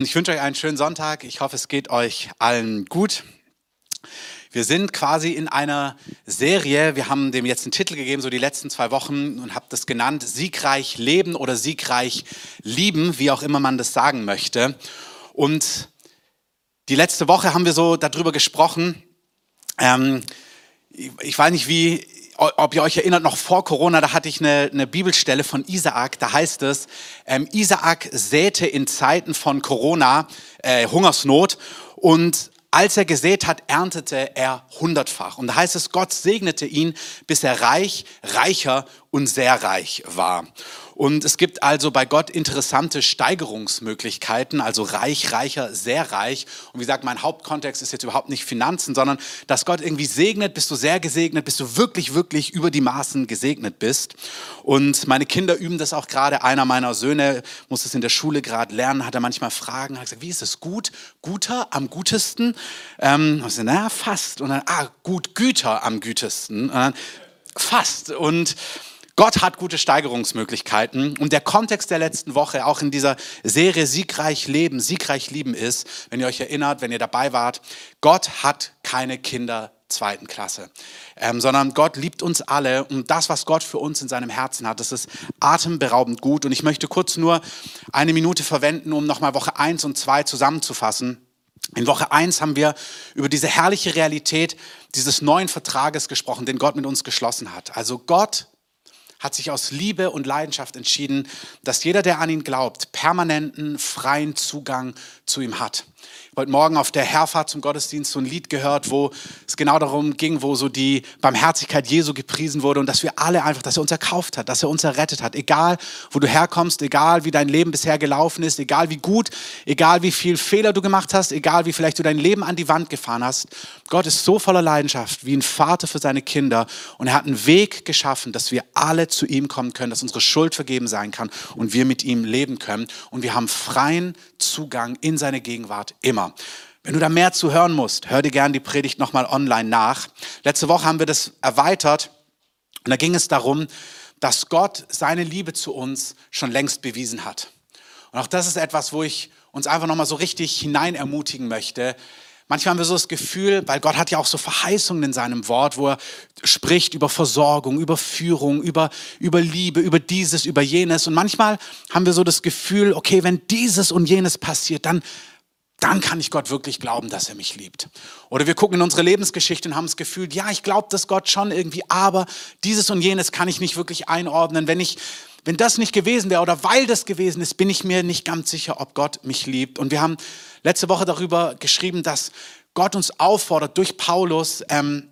Ich wünsche euch einen schönen Sonntag. Ich hoffe, es geht euch allen gut. Wir sind quasi in einer Serie. Wir haben dem jetzt einen Titel gegeben, so die letzten zwei Wochen, und habt das genannt: Siegreich leben oder siegreich lieben, wie auch immer man das sagen möchte. Und die letzte Woche haben wir so darüber gesprochen. Ähm, ich weiß nicht, wie ob ihr euch erinnert, noch vor Corona, da hatte ich eine, eine Bibelstelle von Isaak, da heißt es, ähm, Isaak säte in Zeiten von Corona äh, Hungersnot und als er gesät hat, erntete er hundertfach. Und da heißt es, Gott segnete ihn, bis er reich, reicher und sehr reich war. Und es gibt also bei Gott interessante Steigerungsmöglichkeiten, also reich, reicher, sehr reich. Und wie gesagt, mein Hauptkontext ist jetzt überhaupt nicht Finanzen, sondern dass Gott irgendwie segnet, bist du sehr gesegnet, bist du wirklich, wirklich über die Maßen gesegnet bist. Und meine Kinder üben das auch gerade. Einer meiner Söhne muss es in der Schule gerade lernen, hat er manchmal Fragen, hat gesagt, wie ist es gut? Guter am gutesten? Ähm, ich naja, fast. Und dann, ah, gut, Güter am gütesten. Und dann, fast. Und Gott hat gute Steigerungsmöglichkeiten und der Kontext der letzten Woche, auch in dieser Serie Siegreich Leben, Siegreich Lieben ist, wenn ihr euch erinnert, wenn ihr dabei wart, Gott hat keine Kinder zweiten Klasse, ähm, sondern Gott liebt uns alle und das, was Gott für uns in seinem Herzen hat, das ist atemberaubend gut. Und ich möchte kurz nur eine Minute verwenden, um nochmal Woche 1 und 2 zusammenzufassen. In Woche 1 haben wir über diese herrliche Realität dieses neuen Vertrages gesprochen, den Gott mit uns geschlossen hat. Also Gott hat sich aus Liebe und Leidenschaft entschieden, dass jeder, der an ihn glaubt, permanenten, freien Zugang zu ihm hat heute Morgen auf der Herfahrt zum Gottesdienst so ein Lied gehört, wo es genau darum ging, wo so die Barmherzigkeit Jesu gepriesen wurde und dass wir alle einfach, dass er uns erkauft hat, dass er uns errettet hat. Egal, wo du herkommst, egal, wie dein Leben bisher gelaufen ist, egal, wie gut, egal, wie viel Fehler du gemacht hast, egal, wie vielleicht du dein Leben an die Wand gefahren hast. Gott ist so voller Leidenschaft wie ein Vater für seine Kinder und er hat einen Weg geschaffen, dass wir alle zu ihm kommen können, dass unsere Schuld vergeben sein kann und wir mit ihm leben können und wir haben freien Zugang in seine Gegenwart immer. Wenn du da mehr zu hören musst, hör dir gerne die Predigt nochmal online nach. Letzte Woche haben wir das erweitert und da ging es darum, dass Gott seine Liebe zu uns schon längst bewiesen hat. Und auch das ist etwas, wo ich uns einfach nochmal so richtig hinein ermutigen möchte. Manchmal haben wir so das Gefühl, weil Gott hat ja auch so Verheißungen in seinem Wort, wo er spricht über Versorgung, über Führung, über, über Liebe, über dieses, über jenes. Und manchmal haben wir so das Gefühl, okay, wenn dieses und jenes passiert, dann dann kann ich Gott wirklich glauben, dass er mich liebt. Oder wir gucken in unsere Lebensgeschichte und haben das Gefühl, ja, ich glaube das Gott schon irgendwie, aber dieses und jenes kann ich nicht wirklich einordnen. Wenn ich, wenn das nicht gewesen wäre oder weil das gewesen ist, bin ich mir nicht ganz sicher, ob Gott mich liebt. Und wir haben letzte Woche darüber geschrieben, dass Gott uns auffordert durch Paulus, ähm,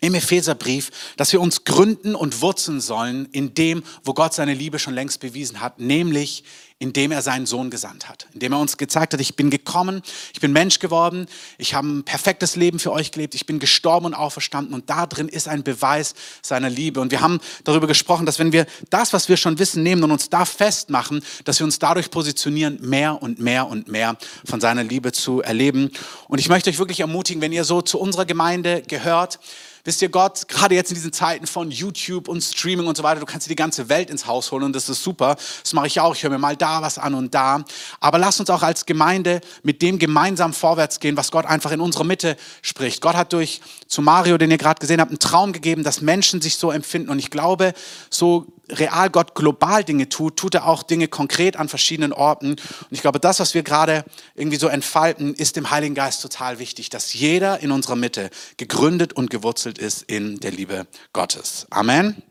im Epheserbrief, dass wir uns gründen und wurzeln sollen in dem, wo Gott seine Liebe schon längst bewiesen hat, nämlich indem er seinen Sohn gesandt hat, indem er uns gezeigt hat, ich bin gekommen, ich bin Mensch geworden, ich habe ein perfektes Leben für euch gelebt, ich bin gestorben und auferstanden und da drin ist ein Beweis seiner Liebe. Und wir haben darüber gesprochen, dass wenn wir das, was wir schon wissen, nehmen und uns da festmachen, dass wir uns dadurch positionieren, mehr und mehr und mehr von seiner Liebe zu erleben. Und ich möchte euch wirklich ermutigen, wenn ihr so zu unserer Gemeinde gehört, Wisst ihr, Gott, gerade jetzt in diesen Zeiten von YouTube und Streaming und so weiter, du kannst dir die ganze Welt ins Haus holen und das ist super. Das mache ich auch. Ich höre mir mal da was an und da. Aber lass uns auch als Gemeinde mit dem gemeinsam vorwärts gehen, was Gott einfach in unserer Mitte spricht. Gott hat durch zu Mario, den ihr gerade gesehen habt, einen Traum gegeben, dass Menschen sich so empfinden. Und ich glaube, so real Gott global Dinge tut, tut er auch Dinge konkret an verschiedenen Orten. Und ich glaube, das, was wir gerade irgendwie so entfalten, ist dem Heiligen Geist total wichtig, dass jeder in unserer Mitte gegründet und gewurzelt ist in der Liebe Gottes. Amen.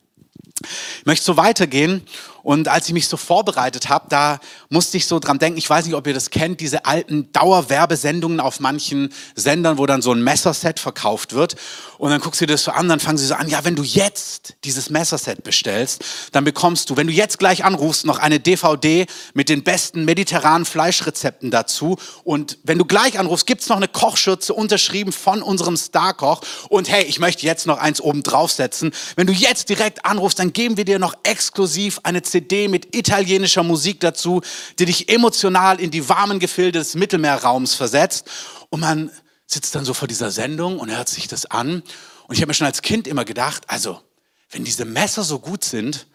Ich möchte so weitergehen und als ich mich so vorbereitet habe, da musste ich so dran denken, ich weiß nicht, ob ihr das kennt, diese alten Dauerwerbesendungen auf manchen Sendern, wo dann so ein Messerset verkauft wird. Und dann guckst du dir das so an, dann fangen sie so an, ja, wenn du jetzt dieses Messerset bestellst, dann bekommst du, wenn du jetzt gleich anrufst, noch eine DVD mit den besten mediterranen Fleischrezepten dazu. Und wenn du gleich anrufst, gibt's noch eine Kochschürze unterschrieben von unserem Starkoch. Und hey, ich möchte jetzt noch eins oben draufsetzen. Wenn du jetzt direkt anrufst, dann geben wir dir noch exklusiv eine mit italienischer Musik dazu, die dich emotional in die warmen Gefilde des Mittelmeerraums versetzt. Und man sitzt dann so vor dieser Sendung und hört sich das an. Und ich habe mir schon als Kind immer gedacht, also, wenn diese Messer so gut sind,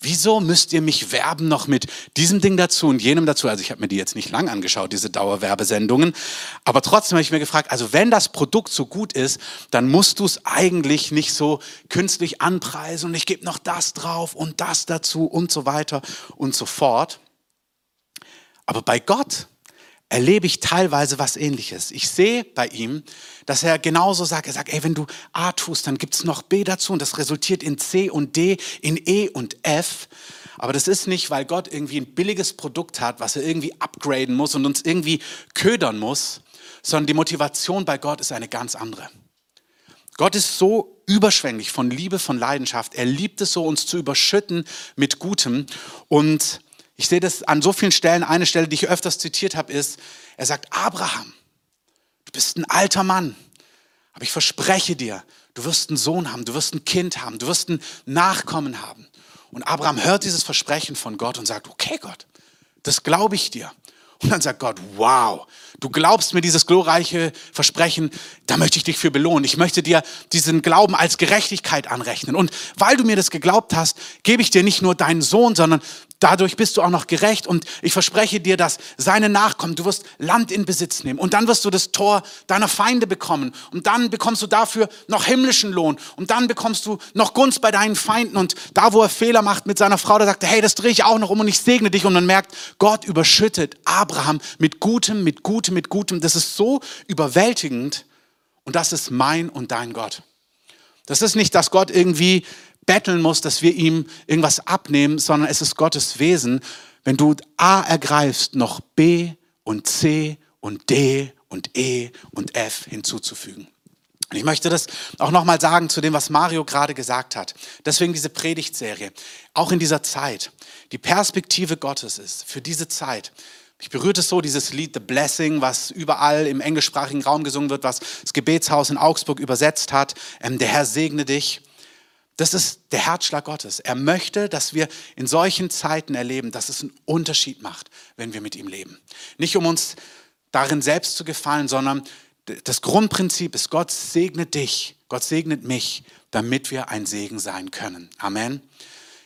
Wieso müsst ihr mich werben noch mit diesem Ding dazu und jenem dazu? Also ich habe mir die jetzt nicht lang angeschaut, diese Dauerwerbesendungen. Aber trotzdem habe ich mir gefragt, also wenn das Produkt so gut ist, dann musst du es eigentlich nicht so künstlich anpreisen und ich gebe noch das drauf und das dazu und so weiter und so fort. Aber bei Gott erlebe ich teilweise was ähnliches. Ich sehe bei ihm, dass er genauso sagt, er sagt, ey, wenn du A tust, dann gibt's noch B dazu und das resultiert in C und D, in E und F. Aber das ist nicht, weil Gott irgendwie ein billiges Produkt hat, was er irgendwie upgraden muss und uns irgendwie ködern muss, sondern die Motivation bei Gott ist eine ganz andere. Gott ist so überschwänglich von Liebe, von Leidenschaft. Er liebt es so, uns zu überschütten mit Gutem. Und ich sehe das an so vielen Stellen. Eine Stelle, die ich öfters zitiert habe, ist, er sagt, Abraham, du bist ein alter Mann, aber ich verspreche dir, du wirst einen Sohn haben, du wirst ein Kind haben, du wirst ein Nachkommen haben. Und Abraham hört dieses Versprechen von Gott und sagt, okay Gott, das glaube ich dir. Und dann sagt Gott, wow, du glaubst mir dieses glorreiche Versprechen, da möchte ich dich für belohnen. Ich möchte dir diesen Glauben als Gerechtigkeit anrechnen. Und weil du mir das geglaubt hast, gebe ich dir nicht nur deinen Sohn, sondern Dadurch bist du auch noch gerecht und ich verspreche dir, dass seine Nachkommen, du wirst Land in Besitz nehmen und dann wirst du das Tor deiner Feinde bekommen und dann bekommst du dafür noch himmlischen Lohn und dann bekommst du noch Gunst bei deinen Feinden und da, wo er Fehler macht mit seiner Frau, da sagt er, hey, das drehe ich auch noch um und ich segne dich und man merkt, Gott überschüttet Abraham mit Gutem, mit Gutem, mit Gutem. Das ist so überwältigend und das ist mein und dein Gott. Das ist nicht, dass Gott irgendwie betteln muss, dass wir ihm irgendwas abnehmen, sondern es ist Gottes Wesen. Wenn du A ergreifst, noch B und C und D und E und F hinzuzufügen. Und ich möchte das auch nochmal sagen zu dem, was Mario gerade gesagt hat. Deswegen diese Predigtserie. Auch in dieser Zeit. Die Perspektive Gottes ist für diese Zeit. Ich berührt es so, dieses Lied The Blessing, was überall im englischsprachigen Raum gesungen wird, was das Gebetshaus in Augsburg übersetzt hat. Ähm, der Herr segne dich. Das ist der Herzschlag Gottes. Er möchte, dass wir in solchen Zeiten erleben, dass es einen Unterschied macht, wenn wir mit ihm leben. Nicht um uns darin selbst zu gefallen, sondern das Grundprinzip ist, Gott segnet dich, Gott segnet mich, damit wir ein Segen sein können. Amen.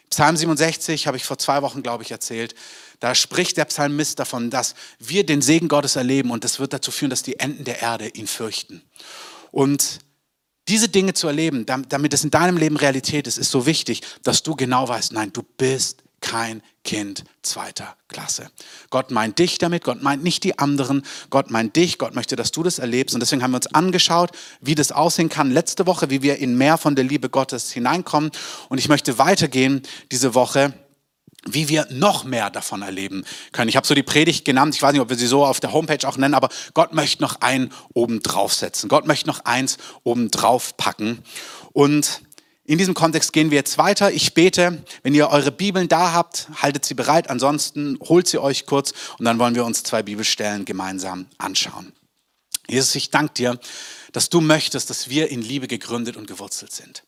Psalm 67 habe ich vor zwei Wochen, glaube ich, erzählt. Da spricht der Psalmist davon, dass wir den Segen Gottes erleben und das wird dazu führen, dass die Enden der Erde ihn fürchten. Und diese Dinge zu erleben, damit es in deinem Leben Realität ist, ist so wichtig, dass du genau weißt, nein, du bist kein Kind zweiter Klasse. Gott meint dich damit, Gott meint nicht die anderen, Gott meint dich, Gott möchte, dass du das erlebst. Und deswegen haben wir uns angeschaut, wie das aussehen kann letzte Woche, wie wir in mehr von der Liebe Gottes hineinkommen. Und ich möchte weitergehen diese Woche wie wir noch mehr davon erleben können. Ich habe so die Predigt genannt, ich weiß nicht, ob wir sie so auf der Homepage auch nennen, aber Gott möchte noch einen oben draufsetzen. Gott möchte noch eins oben drauf packen. Und in diesem Kontext gehen wir jetzt weiter. Ich bete, wenn ihr eure Bibeln da habt, haltet sie bereit. Ansonsten holt sie euch kurz und dann wollen wir uns zwei Bibelstellen gemeinsam anschauen. Jesus, ich danke dir, dass du möchtest, dass wir in Liebe gegründet und gewurzelt sind.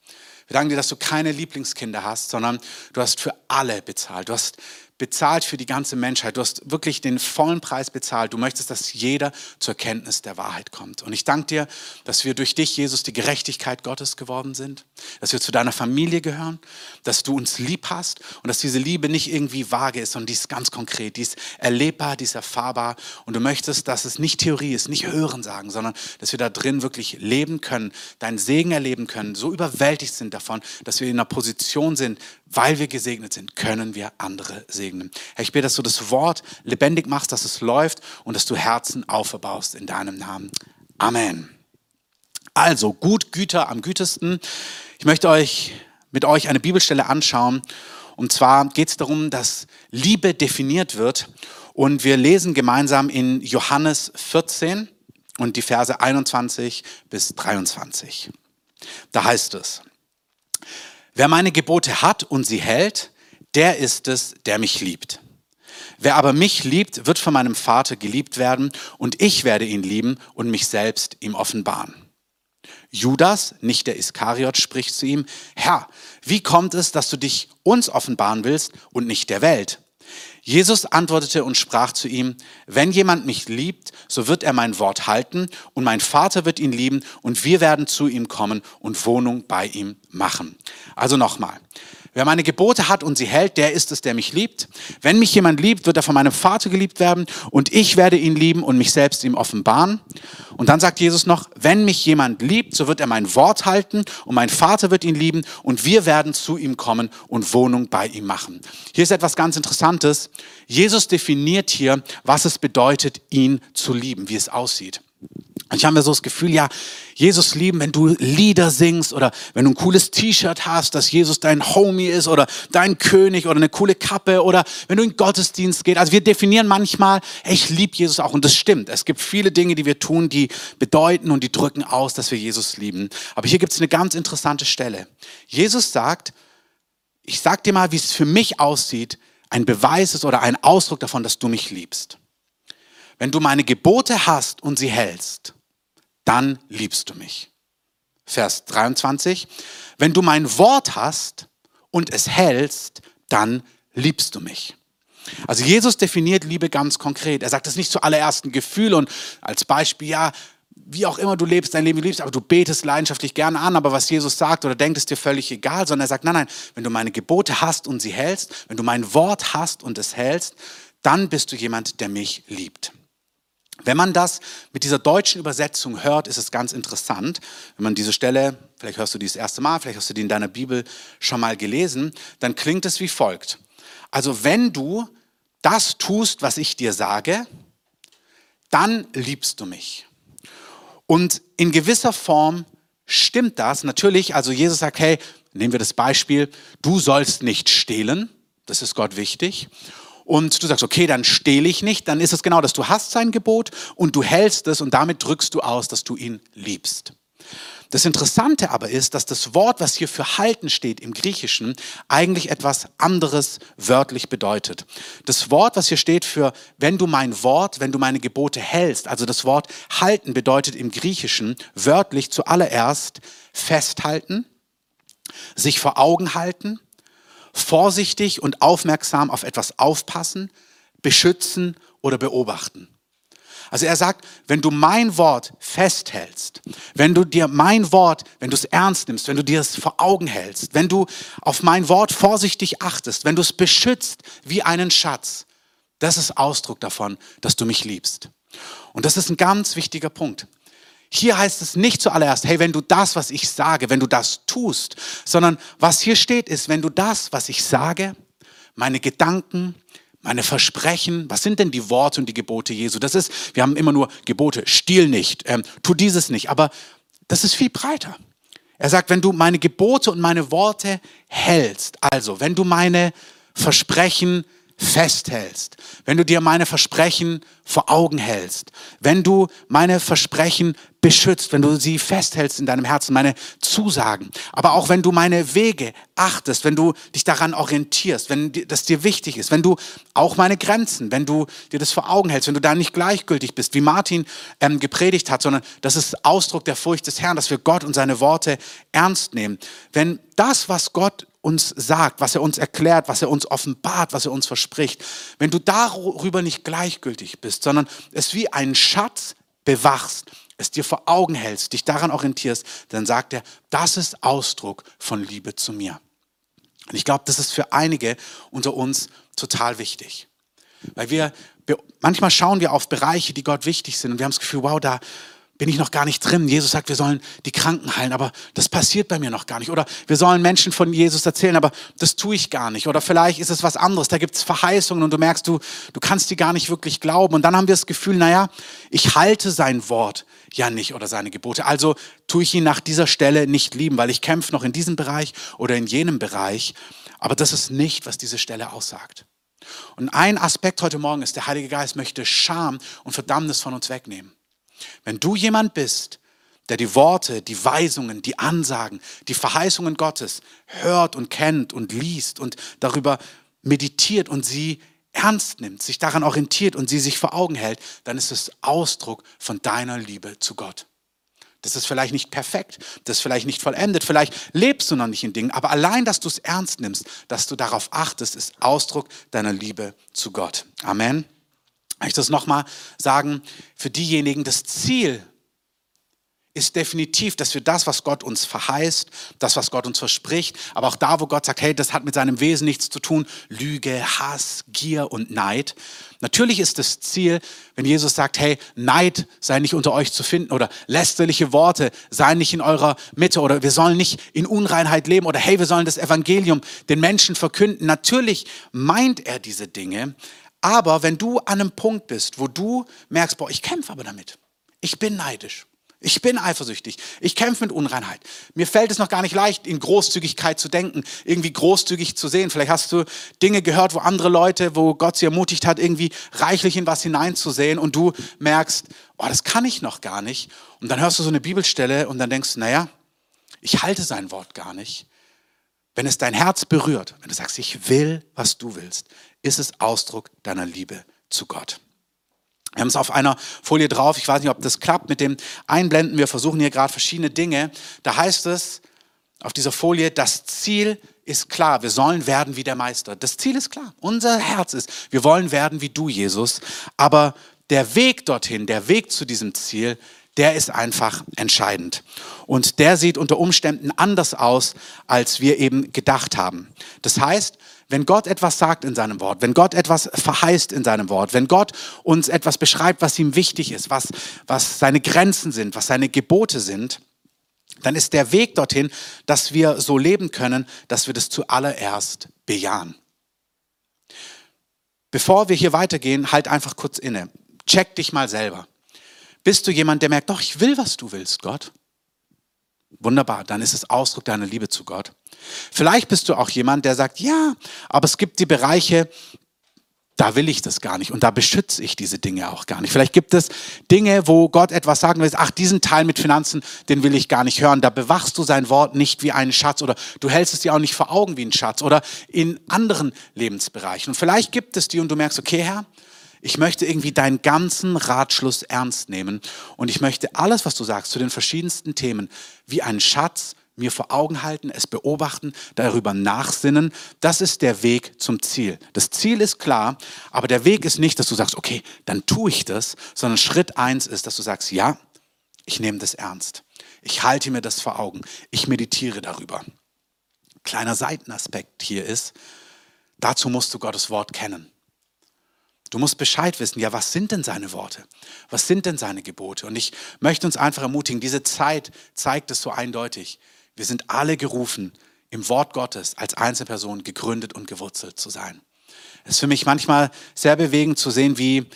Wir danken dir, dass du keine Lieblingskinder hast, sondern du hast für alle bezahlt. Du hast bezahlt für die ganze Menschheit. Du hast wirklich den vollen Preis bezahlt. Du möchtest, dass jeder zur Kenntnis der Wahrheit kommt. Und ich danke dir, dass wir durch dich, Jesus, die Gerechtigkeit Gottes geworden sind, dass wir zu deiner Familie gehören, dass du uns lieb hast und dass diese Liebe nicht irgendwie vage ist, sondern die ist ganz konkret, die ist erlebbar, die ist erfahrbar. Und du möchtest, dass es nicht Theorie ist, nicht Hören sagen, sondern dass wir da drin wirklich leben können, deinen Segen erleben können, so überwältigt sind davon, dass wir in einer Position sind, weil wir gesegnet sind, können wir andere segnen. Herr, ich bete, dass du das Wort lebendig machst, dass es läuft und dass du Herzen aufbaust in deinem Namen. Amen. Also, gut Güter am gütesten. Ich möchte euch mit euch eine Bibelstelle anschauen. Und zwar geht es darum, dass Liebe definiert wird. Und wir lesen gemeinsam in Johannes 14 und die Verse 21 bis 23. Da heißt es, Wer meine Gebote hat und sie hält, der ist es, der mich liebt. Wer aber mich liebt, wird von meinem Vater geliebt werden und ich werde ihn lieben und mich selbst ihm offenbaren. Judas, nicht der Iskariot, spricht zu ihm, Herr, wie kommt es, dass du dich uns offenbaren willst und nicht der Welt? Jesus antwortete und sprach zu ihm, wenn jemand mich liebt, so wird er mein Wort halten und mein Vater wird ihn lieben und wir werden zu ihm kommen und Wohnung bei ihm machen. Also nochmal, Wer meine Gebote hat und sie hält, der ist es, der mich liebt. Wenn mich jemand liebt, wird er von meinem Vater geliebt werden und ich werde ihn lieben und mich selbst ihm offenbaren. Und dann sagt Jesus noch, wenn mich jemand liebt, so wird er mein Wort halten und mein Vater wird ihn lieben und wir werden zu ihm kommen und Wohnung bei ihm machen. Hier ist etwas ganz Interessantes. Jesus definiert hier, was es bedeutet, ihn zu lieben, wie es aussieht. Ich habe mir so das Gefühl, ja, Jesus lieben, wenn du Lieder singst oder wenn du ein cooles T-Shirt hast, dass Jesus dein Homie ist oder dein König oder eine coole Kappe oder wenn du in Gottesdienst gehst. Also wir definieren manchmal, ich liebe Jesus auch und das stimmt. Es gibt viele Dinge, die wir tun, die bedeuten und die drücken aus, dass wir Jesus lieben. Aber hier gibt es eine ganz interessante Stelle. Jesus sagt, ich sag dir mal, wie es für mich aussieht, ein Beweis ist oder ein Ausdruck davon, dass du mich liebst. Wenn du meine Gebote hast und sie hältst, dann liebst du mich. Vers 23. Wenn du mein Wort hast und es hältst, dann liebst du mich. Also Jesus definiert Liebe ganz konkret. Er sagt es nicht zuallererst ein Gefühl und als Beispiel, ja, wie auch immer du lebst, dein Leben liebst, aber du betest leidenschaftlich gerne an, aber was Jesus sagt oder denkt, ist dir völlig egal, sondern er sagt, nein, nein, wenn du meine Gebote hast und sie hältst, wenn du mein Wort hast und es hältst, dann bist du jemand, der mich liebt. Wenn man das mit dieser deutschen Übersetzung hört, ist es ganz interessant. Wenn man diese Stelle, vielleicht hörst du die das erste Mal, vielleicht hast du die in deiner Bibel schon mal gelesen, dann klingt es wie folgt. Also wenn du das tust, was ich dir sage, dann liebst du mich. Und in gewisser Form stimmt das. Natürlich, also Jesus sagt, hey, nehmen wir das Beispiel, du sollst nicht stehlen. Das ist Gott wichtig und du sagst, okay, dann stehle ich nicht, dann ist es genau das. Du hast sein Gebot und du hältst es und damit drückst du aus, dass du ihn liebst. Das Interessante aber ist, dass das Wort, was hier für halten steht im Griechischen, eigentlich etwas anderes wörtlich bedeutet. Das Wort, was hier steht für, wenn du mein Wort, wenn du meine Gebote hältst, also das Wort halten bedeutet im Griechischen wörtlich zuallererst festhalten, sich vor Augen halten, vorsichtig und aufmerksam auf etwas aufpassen, beschützen oder beobachten. Also er sagt, wenn du mein Wort festhältst, wenn du dir mein Wort, wenn du es ernst nimmst, wenn du dir es vor Augen hältst, wenn du auf mein Wort vorsichtig achtest, wenn du es beschützt wie einen Schatz, das ist Ausdruck davon, dass du mich liebst. Und das ist ein ganz wichtiger Punkt. Hier heißt es nicht zuallererst, hey, wenn du das, was ich sage, wenn du das tust, sondern was hier steht ist, wenn du das, was ich sage, meine Gedanken, meine Versprechen, was sind denn die Worte und die Gebote Jesu? Das ist, wir haben immer nur Gebote, stiehl nicht, ähm, tu dieses nicht, aber das ist viel breiter. Er sagt, wenn du meine Gebote und meine Worte hältst, also wenn du meine Versprechen festhältst, wenn du dir meine Versprechen vor Augen hältst, wenn du meine Versprechen beschützt, wenn du sie festhältst in deinem Herzen, meine Zusagen, aber auch wenn du meine Wege achtest, wenn du dich daran orientierst, wenn das dir wichtig ist, wenn du auch meine Grenzen, wenn du dir das vor Augen hältst, wenn du da nicht gleichgültig bist, wie Martin ähm, gepredigt hat, sondern das ist Ausdruck der Furcht des Herrn, dass wir Gott und seine Worte ernst nehmen. Wenn das, was Gott uns sagt, was er uns erklärt, was er uns offenbart, was er uns verspricht, wenn du darüber nicht gleichgültig bist, sondern es wie einen Schatz bewachst, es dir vor Augen hältst, dich daran orientierst, dann sagt er, das ist Ausdruck von Liebe zu mir. Und ich glaube, das ist für einige unter uns total wichtig. Weil wir, wir, manchmal schauen wir auf Bereiche, die Gott wichtig sind und wir haben das Gefühl, wow, da, bin ich noch gar nicht drin. Jesus sagt, wir sollen die Kranken heilen, aber das passiert bei mir noch gar nicht. Oder wir sollen Menschen von Jesus erzählen, aber das tue ich gar nicht. Oder vielleicht ist es was anderes. Da gibt es Verheißungen und du merkst, du, du kannst die gar nicht wirklich glauben. Und dann haben wir das Gefühl, naja, ich halte sein Wort ja nicht oder seine Gebote. Also tue ich ihn nach dieser Stelle nicht lieben, weil ich kämpfe noch in diesem Bereich oder in jenem Bereich. Aber das ist nicht, was diese Stelle aussagt. Und ein Aspekt heute Morgen ist, der Heilige Geist möchte Scham und Verdammnis von uns wegnehmen. Wenn du jemand bist, der die Worte, die Weisungen, die Ansagen, die Verheißungen Gottes hört und kennt und liest und darüber meditiert und sie ernst nimmt, sich daran orientiert und sie sich vor Augen hält, dann ist es Ausdruck von deiner Liebe zu Gott. Das ist vielleicht nicht perfekt, das ist vielleicht nicht vollendet, vielleicht lebst du noch nicht in Dingen, aber allein, dass du es ernst nimmst, dass du darauf achtest, ist Ausdruck deiner Liebe zu Gott. Amen ich das nochmal sagen, für diejenigen, das Ziel ist definitiv, dass wir das, was Gott uns verheißt, das, was Gott uns verspricht, aber auch da, wo Gott sagt, hey, das hat mit seinem Wesen nichts zu tun, Lüge, Hass, Gier und Neid. Natürlich ist das Ziel, wenn Jesus sagt, hey, Neid sei nicht unter euch zu finden oder lästerliche Worte seien nicht in eurer Mitte oder wir sollen nicht in Unreinheit leben oder hey, wir sollen das Evangelium den Menschen verkünden. Natürlich meint er diese Dinge, aber wenn du an einem Punkt bist, wo du merkst, boah, ich kämpfe aber damit, ich bin neidisch, ich bin eifersüchtig. Ich kämpfe mit Unreinheit. Mir fällt es noch gar nicht leicht, in Großzügigkeit zu denken, irgendwie großzügig zu sehen. Vielleicht hast du Dinge gehört, wo andere Leute, wo Gott sie ermutigt hat, irgendwie reichlich in was hineinzusehen und du merkst, oh, das kann ich noch gar nicht. Und dann hörst du so eine Bibelstelle und dann denkst du, naja, ich halte sein Wort gar nicht. Wenn es dein Herz berührt, wenn du sagst, ich will, was du willst, ist es Ausdruck deiner Liebe zu Gott. Wir haben es auf einer Folie drauf. Ich weiß nicht, ob das klappt mit dem Einblenden. Wir versuchen hier gerade verschiedene Dinge. Da heißt es auf dieser Folie, das Ziel ist klar. Wir sollen werden wie der Meister. Das Ziel ist klar. Unser Herz ist, wir wollen werden wie du, Jesus. Aber der Weg dorthin, der Weg zu diesem Ziel, der ist einfach entscheidend. Und der sieht unter Umständen anders aus, als wir eben gedacht haben. Das heißt, wenn Gott etwas sagt in seinem Wort, wenn Gott etwas verheißt in seinem Wort, wenn Gott uns etwas beschreibt, was ihm wichtig ist, was, was seine Grenzen sind, was seine Gebote sind, dann ist der Weg dorthin, dass wir so leben können, dass wir das zuallererst bejahen. Bevor wir hier weitergehen, halt einfach kurz inne. Check dich mal selber. Bist du jemand, der merkt, doch, ich will, was du willst, Gott? Wunderbar, dann ist es Ausdruck deiner Liebe zu Gott. Vielleicht bist du auch jemand, der sagt, ja, aber es gibt die Bereiche, da will ich das gar nicht und da beschütze ich diese Dinge auch gar nicht. Vielleicht gibt es Dinge, wo Gott etwas sagen will, ach, diesen Teil mit Finanzen, den will ich gar nicht hören. Da bewachst du sein Wort nicht wie einen Schatz oder du hältst es dir auch nicht vor Augen wie ein Schatz oder in anderen Lebensbereichen. Und vielleicht gibt es die und du merkst, okay, Herr, ich möchte irgendwie deinen ganzen Ratschluss ernst nehmen und ich möchte alles, was du sagst zu den verschiedensten Themen, wie einen Schatz mir vor Augen halten, es beobachten, darüber nachsinnen. Das ist der Weg zum Ziel. Das Ziel ist klar, aber der Weg ist nicht, dass du sagst, okay, dann tue ich das, sondern Schritt eins ist, dass du sagst, ja, ich nehme das ernst. Ich halte mir das vor Augen. Ich meditiere darüber. Kleiner Seitenaspekt hier ist, dazu musst du Gottes Wort kennen. Du musst Bescheid wissen, ja, was sind denn seine Worte? Was sind denn seine Gebote? Und ich möchte uns einfach ermutigen, diese Zeit zeigt es so eindeutig. Wir sind alle gerufen, im Wort Gottes als Einzelperson gegründet und gewurzelt zu sein. Es ist für mich manchmal sehr bewegend zu sehen, wie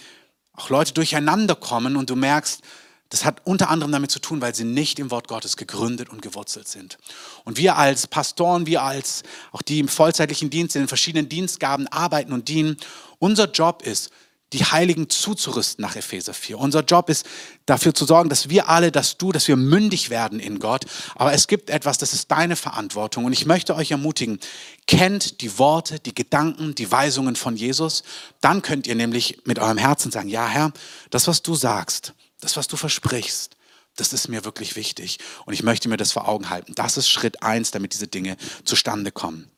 auch Leute durcheinander kommen und du merkst, das hat unter anderem damit zu tun, weil sie nicht im Wort Gottes gegründet und gewurzelt sind. Und wir als Pastoren, wir als auch die im vollzeitlichen Dienst in den verschiedenen Dienstgaben arbeiten und dienen, unser Job ist, die Heiligen zuzurüsten nach Epheser 4. Unser Job ist dafür zu sorgen, dass wir alle, dass du, dass wir mündig werden in Gott. Aber es gibt etwas, das ist deine Verantwortung. Und ich möchte euch ermutigen, kennt die Worte, die Gedanken, die Weisungen von Jesus. Dann könnt ihr nämlich mit eurem Herzen sagen, ja Herr, das, was du sagst, das, was du versprichst, das ist mir wirklich wichtig. Und ich möchte mir das vor Augen halten. Das ist Schritt eins, damit diese Dinge zustande kommen.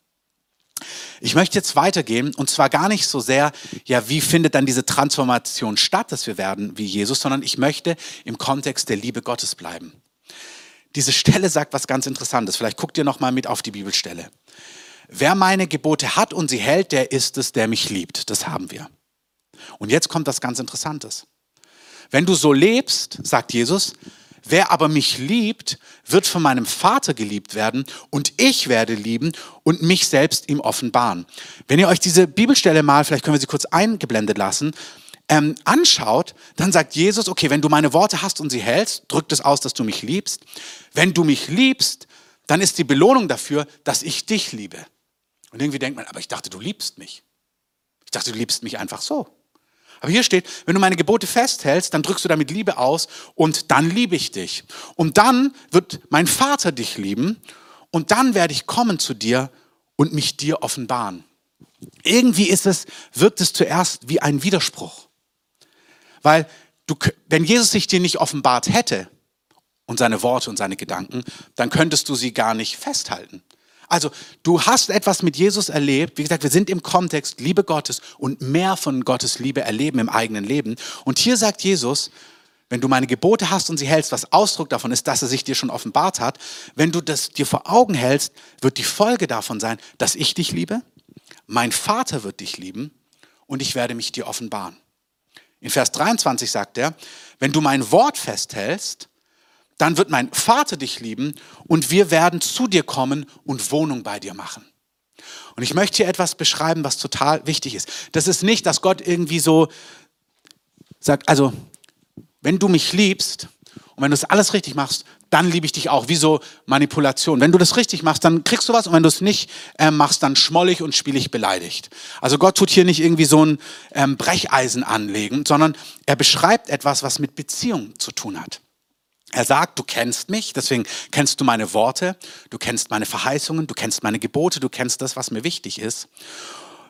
Ich möchte jetzt weitergehen und zwar gar nicht so sehr, ja, wie findet dann diese Transformation statt, dass wir werden wie Jesus, sondern ich möchte im Kontext der Liebe Gottes bleiben. Diese Stelle sagt was ganz Interessantes. Vielleicht guckt ihr noch mal mit auf die Bibelstelle. Wer meine Gebote hat und sie hält, der ist es, der mich liebt. Das haben wir. Und jetzt kommt das ganz Interessantes. Wenn du so lebst, sagt Jesus, Wer aber mich liebt, wird von meinem Vater geliebt werden und ich werde lieben und mich selbst ihm offenbaren. Wenn ihr euch diese Bibelstelle mal, vielleicht können wir sie kurz eingeblendet lassen, ähm, anschaut, dann sagt Jesus, okay, wenn du meine Worte hast und sie hältst, drückt es aus, dass du mich liebst. Wenn du mich liebst, dann ist die Belohnung dafür, dass ich dich liebe. Und irgendwie denkt man, aber ich dachte, du liebst mich. Ich dachte, du liebst mich einfach so. Aber hier steht, wenn du meine Gebote festhältst, dann drückst du damit Liebe aus und dann liebe ich dich. Und dann wird mein Vater dich lieben und dann werde ich kommen zu dir und mich dir offenbaren. Irgendwie ist es, wirkt es zuerst wie ein Widerspruch. Weil du, wenn Jesus sich dir nicht offenbart hätte und seine Worte und seine Gedanken, dann könntest du sie gar nicht festhalten. Also du hast etwas mit Jesus erlebt. Wie gesagt, wir sind im Kontext Liebe Gottes und mehr von Gottes Liebe erleben im eigenen Leben. Und hier sagt Jesus, wenn du meine Gebote hast und sie hältst, was Ausdruck davon ist, dass er sich dir schon offenbart hat, wenn du das dir vor Augen hältst, wird die Folge davon sein, dass ich dich liebe, mein Vater wird dich lieben und ich werde mich dir offenbaren. In Vers 23 sagt er, wenn du mein Wort festhältst, dann wird mein Vater dich lieben und wir werden zu dir kommen und Wohnung bei dir machen. Und ich möchte hier etwas beschreiben, was total wichtig ist. Das ist nicht, dass Gott irgendwie so sagt, also wenn du mich liebst und wenn du das alles richtig machst, dann liebe ich dich auch, wie so Manipulation. Wenn du das richtig machst, dann kriegst du was und wenn du es nicht äh, machst, dann schmollig und spielig beleidigt. Also Gott tut hier nicht irgendwie so ein ähm, Brecheisen anlegen, sondern er beschreibt etwas, was mit Beziehung zu tun hat. Er sagt, du kennst mich, deswegen kennst du meine Worte, du kennst meine Verheißungen, du kennst meine Gebote, du kennst das, was mir wichtig ist.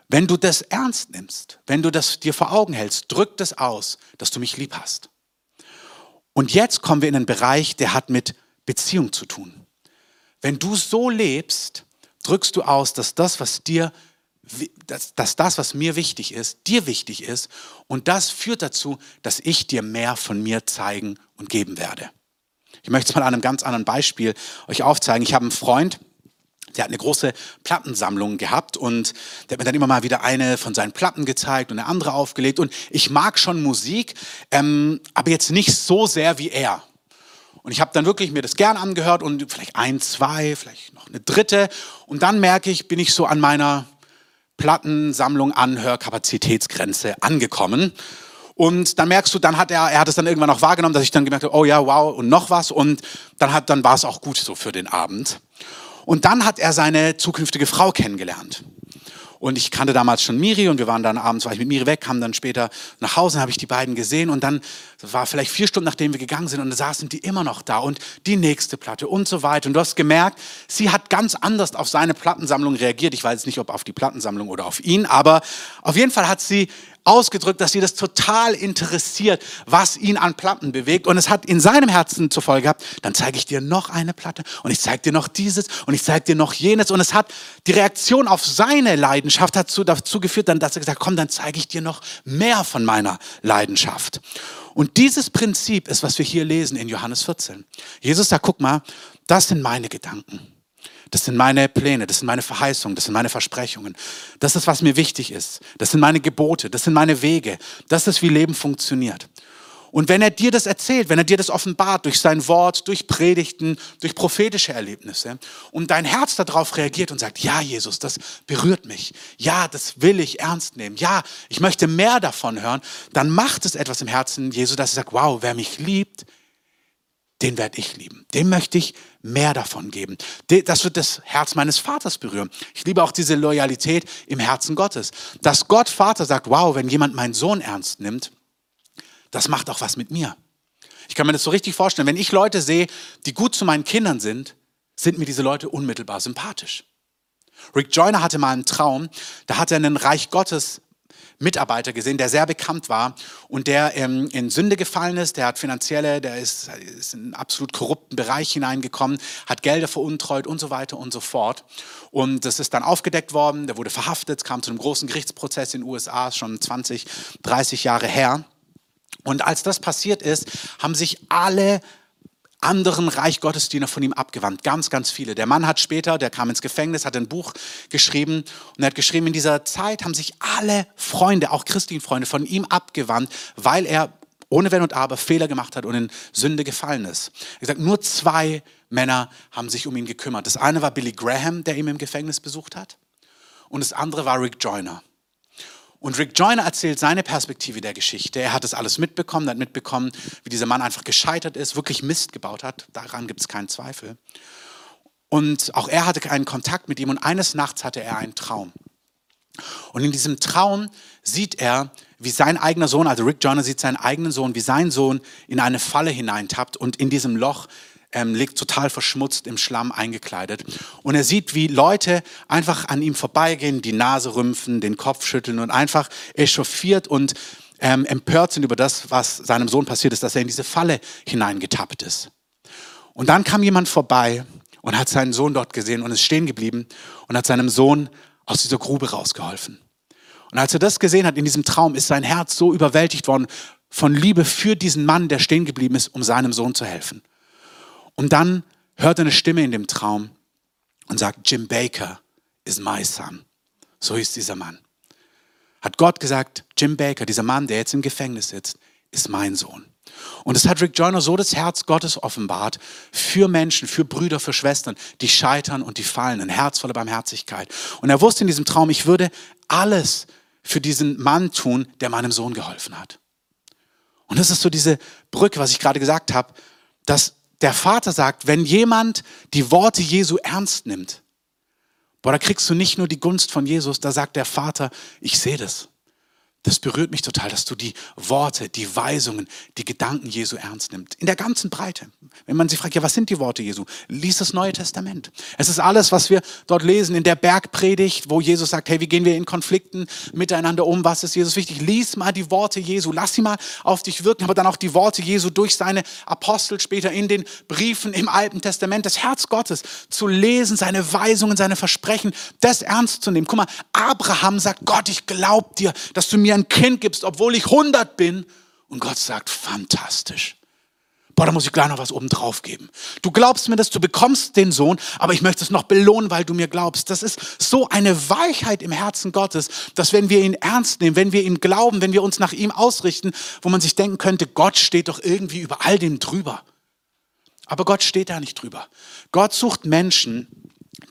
Wenn du das ernst nimmst, wenn du das dir vor Augen hältst, drückt es aus, dass du mich lieb hast. Und jetzt kommen wir in einen Bereich, der hat mit Beziehung zu tun. Wenn du so lebst, drückst du aus, dass das, was dir, dass, dass das, was mir wichtig ist, dir wichtig ist. Und das führt dazu, dass ich dir mehr von mir zeigen und geben werde. Ich möchte es mal an einem ganz anderen Beispiel euch aufzeigen. Ich habe einen Freund, der hat eine große Plattensammlung gehabt und der hat mir dann immer mal wieder eine von seinen Platten gezeigt und eine andere aufgelegt. Und ich mag schon Musik, ähm, aber jetzt nicht so sehr wie er. Und ich habe dann wirklich mir das gern angehört und vielleicht ein, zwei, vielleicht noch eine dritte. Und dann merke ich, bin ich so an meiner Plattensammlung Anhörkapazitätsgrenze angekommen. Und dann merkst du, dann hat er, er hat es dann irgendwann auch wahrgenommen, dass ich dann gemerkt habe, oh ja, wow, und noch was. Und dann hat, dann war es auch gut so für den Abend. Und dann hat er seine zukünftige Frau kennengelernt. Und ich kannte damals schon Miri und wir waren dann abends, war ich mit Miri weg, kam dann später nach Hause, habe ich die beiden gesehen und dann war vielleicht vier Stunden, nachdem wir gegangen sind und da saßen die immer noch da und die nächste Platte und so weiter. Und du hast gemerkt, sie hat ganz anders auf seine Plattensammlung reagiert. Ich weiß nicht, ob auf die Plattensammlung oder auf ihn, aber auf jeden Fall hat sie ausgedrückt, dass sie das total interessiert, was ihn an Platten bewegt. Und es hat in seinem Herzen zur Folge gehabt, dann zeige ich dir noch eine Platte und ich zeige dir noch dieses und ich zeige dir noch jenes. Und es hat die Reaktion auf seine Leidenschaft dazu, dazu geführt, dann, dass er gesagt komm, dann zeige ich dir noch mehr von meiner Leidenschaft. Und dieses Prinzip ist, was wir hier lesen in Johannes 14. Jesus sagt, guck mal, das sind meine Gedanken. Das sind meine Pläne, das sind meine Verheißungen, das sind meine Versprechungen. Das ist, was mir wichtig ist. Das sind meine Gebote, das sind meine Wege. Das ist, wie Leben funktioniert. Und wenn er dir das erzählt, wenn er dir das offenbart durch sein Wort, durch Predigten, durch prophetische Erlebnisse und dein Herz darauf reagiert und sagt, ja Jesus, das berührt mich, ja, das will ich ernst nehmen, ja, ich möchte mehr davon hören, dann macht es etwas im Herzen Jesu, dass er sagt, wow, wer mich liebt, den werde ich lieben. Dem möchte ich mehr davon geben. Das wird das Herz meines Vaters berühren. Ich liebe auch diese Loyalität im Herzen Gottes. Dass Gott Vater sagt, wow, wenn jemand meinen Sohn ernst nimmt, das macht auch was mit mir. Ich kann mir das so richtig vorstellen. Wenn ich Leute sehe, die gut zu meinen Kindern sind, sind mir diese Leute unmittelbar sympathisch. Rick Joyner hatte mal einen Traum, da hat er einen Reich Gottes Mitarbeiter gesehen, der sehr bekannt war und der ähm, in Sünde gefallen ist. Der hat finanzielle, der ist, ist in einen absolut korrupten Bereich hineingekommen, hat Gelder veruntreut und so weiter und so fort. Und das ist dann aufgedeckt worden. Der wurde verhaftet, kam zu einem großen Gerichtsprozess in den USA, schon 20, 30 Jahre her. Und als das passiert ist, haben sich alle anderen Reich Gottesdiener von ihm abgewandt. Ganz, ganz viele. Der Mann hat später, der kam ins Gefängnis, hat ein Buch geschrieben und er hat geschrieben, in dieser Zeit haben sich alle Freunde, auch Christinfreunde, von ihm abgewandt, weil er ohne Wenn und Aber Fehler gemacht hat und in Sünde gefallen ist. Er sagt, nur zwei Männer haben sich um ihn gekümmert. Das eine war Billy Graham, der ihn im Gefängnis besucht hat. Und das andere war Rick Joyner. Und Rick Joyner erzählt seine Perspektive der Geschichte. Er hat das alles mitbekommen, hat mitbekommen, wie dieser Mann einfach gescheitert ist, wirklich Mist gebaut hat. Daran gibt es keinen Zweifel. Und auch er hatte keinen Kontakt mit ihm und eines Nachts hatte er einen Traum. Und in diesem Traum sieht er, wie sein eigener Sohn, also Rick Joyner sieht seinen eigenen Sohn, wie sein Sohn in eine Falle hineintappt und in diesem Loch ähm, liegt total verschmutzt im Schlamm eingekleidet. Und er sieht, wie Leute einfach an ihm vorbeigehen, die Nase rümpfen, den Kopf schütteln und einfach echauffiert und ähm, empört sind über das, was seinem Sohn passiert ist, dass er in diese Falle hineingetappt ist. Und dann kam jemand vorbei und hat seinen Sohn dort gesehen und ist stehen geblieben und hat seinem Sohn aus dieser Grube rausgeholfen. Und als er das gesehen hat in diesem Traum, ist sein Herz so überwältigt worden von Liebe für diesen Mann, der stehen geblieben ist, um seinem Sohn zu helfen. Und dann hört er eine Stimme in dem Traum und sagt, Jim Baker is my son. So hieß dieser Mann. Hat Gott gesagt, Jim Baker, dieser Mann, der jetzt im Gefängnis sitzt, ist mein Sohn. Und es hat Rick Joyner so das Herz Gottes offenbart für Menschen, für Brüder, für Schwestern, die scheitern und die fallen. Ein Herz voller Barmherzigkeit. Und er wusste in diesem Traum, ich würde alles für diesen Mann tun, der meinem Sohn geholfen hat. Und das ist so diese Brücke, was ich gerade gesagt habe, dass der Vater sagt, wenn jemand die Worte Jesu ernst nimmt, boah, da kriegst du nicht nur die Gunst von Jesus, da sagt der Vater, ich sehe das. Das berührt mich total, dass du die Worte, die Weisungen, die Gedanken Jesu ernst nimmst. In der ganzen Breite. Wenn man sich fragt, ja, was sind die Worte Jesu? Lies das Neue Testament. Es ist alles, was wir dort lesen in der Bergpredigt, wo Jesus sagt, hey, wie gehen wir in Konflikten miteinander um? Was ist Jesus wichtig? Lies mal die Worte Jesu. Lass sie mal auf dich wirken, aber dann auch die Worte Jesu durch seine Apostel später in den Briefen im Alten Testament. Das Herz Gottes zu lesen, seine Weisungen, seine Versprechen, das ernst zu nehmen. Guck mal, Abraham sagt, Gott, ich glaub dir, dass du mir mir ein Kind gibst, obwohl ich 100 bin. Und Gott sagt, fantastisch. Boah, da muss ich gleich noch was oben drauf geben. Du glaubst mir das, du bekommst den Sohn, aber ich möchte es noch belohnen, weil du mir glaubst. Das ist so eine Weichheit im Herzen Gottes, dass wenn wir ihn ernst nehmen, wenn wir ihm glauben, wenn wir uns nach ihm ausrichten, wo man sich denken könnte, Gott steht doch irgendwie über all dem drüber. Aber Gott steht da nicht drüber. Gott sucht Menschen,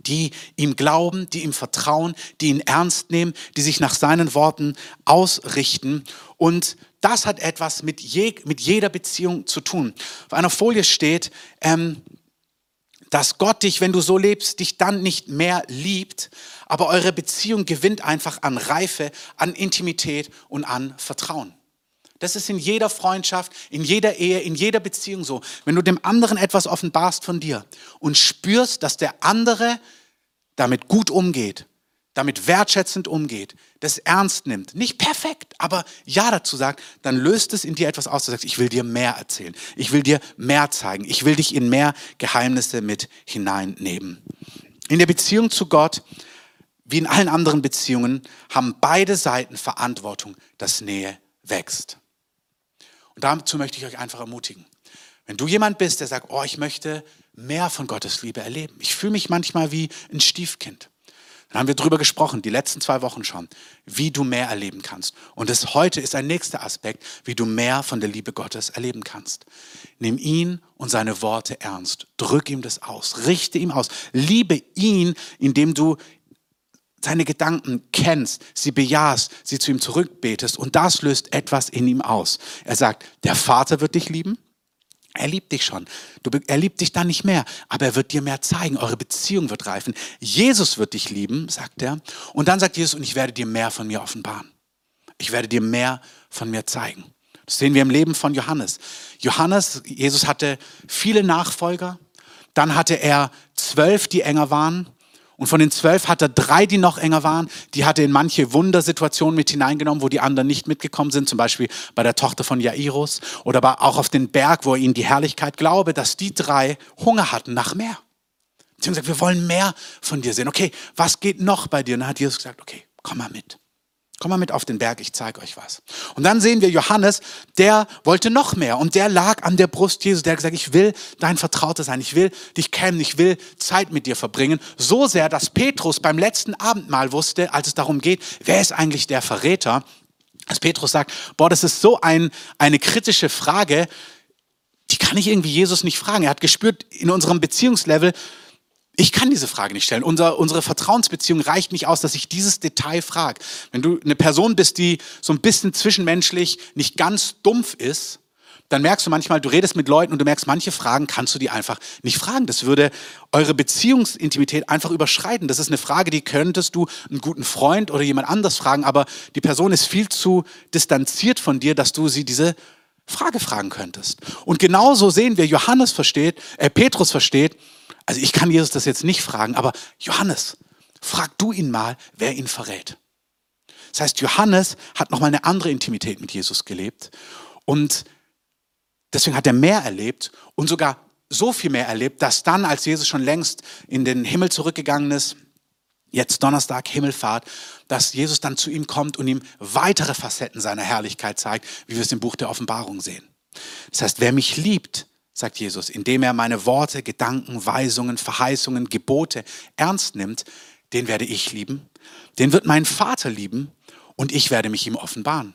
die ihm glauben, die ihm vertrauen, die ihn ernst nehmen, die sich nach seinen Worten ausrichten. Und das hat etwas mit, je, mit jeder Beziehung zu tun. Auf einer Folie steht, ähm, dass Gott dich, wenn du so lebst, dich dann nicht mehr liebt, aber eure Beziehung gewinnt einfach an Reife, an Intimität und an Vertrauen. Das ist in jeder Freundschaft, in jeder Ehe, in jeder Beziehung so. Wenn du dem anderen etwas offenbarst von dir und spürst, dass der andere damit gut umgeht, damit wertschätzend umgeht, das ernst nimmt, nicht perfekt, aber ja dazu sagt, dann löst es in dir etwas aus. Du sagst, ich will dir mehr erzählen, ich will dir mehr zeigen, ich will dich in mehr Geheimnisse mit hineinnehmen. In der Beziehung zu Gott, wie in allen anderen Beziehungen, haben beide Seiten Verantwortung, dass Nähe wächst. Und dazu möchte ich euch einfach ermutigen. Wenn du jemand bist, der sagt, oh, ich möchte mehr von Gottes Liebe erleben. Ich fühle mich manchmal wie ein Stiefkind. Dann haben wir darüber gesprochen, die letzten zwei Wochen schon, wie du mehr erleben kannst. Und das heute ist ein nächster Aspekt, wie du mehr von der Liebe Gottes erleben kannst. Nimm ihn und seine Worte ernst. Drück ihm das aus. Richte ihm aus. Liebe ihn, indem du seine Gedanken kennst, sie bejahst, sie zu ihm zurückbetest und das löst etwas in ihm aus. Er sagt, der Vater wird dich lieben, er liebt dich schon. Du, er liebt dich dann nicht mehr, aber er wird dir mehr zeigen. Eure Beziehung wird reifen. Jesus wird dich lieben, sagt er. Und dann sagt Jesus, und ich werde dir mehr von mir offenbaren. Ich werde dir mehr von mir zeigen. Das sehen wir im Leben von Johannes. Johannes, Jesus hatte viele Nachfolger. Dann hatte er zwölf, die enger waren. Und von den zwölf hat er drei, die noch enger waren. Die hat er in manche Wundersituationen mit hineingenommen, wo die anderen nicht mitgekommen sind. Zum Beispiel bei der Tochter von Jairus oder auch auf den Berg, wo er ihnen die Herrlichkeit glaube, dass die drei Hunger hatten nach mehr. Sie haben gesagt, wir wollen mehr von dir sehen. Okay, was geht noch bei dir? Und dann hat Jesus gesagt, okay, komm mal mit. Komm mal mit auf den Berg, ich zeige euch was. Und dann sehen wir Johannes, der wollte noch mehr und der lag an der Brust Jesus, der hat gesagt, ich will dein Vertrauter sein, ich will dich kennen, ich will Zeit mit dir verbringen. So sehr, dass Petrus beim letzten Abendmahl wusste, als es darum geht, wer ist eigentlich der Verräter, dass Petrus sagt, boah, das ist so ein, eine kritische Frage, die kann ich irgendwie Jesus nicht fragen. Er hat gespürt, in unserem Beziehungslevel, ich kann diese Frage nicht stellen. Unser, unsere Vertrauensbeziehung reicht nicht aus, dass ich dieses Detail frage. Wenn du eine Person bist, die so ein bisschen zwischenmenschlich nicht ganz dumpf ist, dann merkst du manchmal, du redest mit Leuten und du merkst, manche Fragen kannst du die einfach nicht fragen. Das würde eure Beziehungsintimität einfach überschreiten. Das ist eine Frage, die könntest du einen guten Freund oder jemand anders fragen, aber die Person ist viel zu distanziert von dir, dass du sie diese Frage fragen könntest. Und genauso sehen wir, Johannes versteht, äh, Petrus versteht, also ich kann Jesus das jetzt nicht fragen, aber Johannes, frag du ihn mal, wer ihn verrät. Das heißt, Johannes hat nochmal eine andere Intimität mit Jesus gelebt und deswegen hat er mehr erlebt und sogar so viel mehr erlebt, dass dann, als Jesus schon längst in den Himmel zurückgegangen ist, jetzt Donnerstag, Himmelfahrt, dass Jesus dann zu ihm kommt und ihm weitere Facetten seiner Herrlichkeit zeigt, wie wir es im Buch der Offenbarung sehen. Das heißt, wer mich liebt, sagt Jesus, indem er meine Worte, Gedanken, Weisungen, Verheißungen, Gebote ernst nimmt, den werde ich lieben, den wird mein Vater lieben und ich werde mich ihm offenbaren.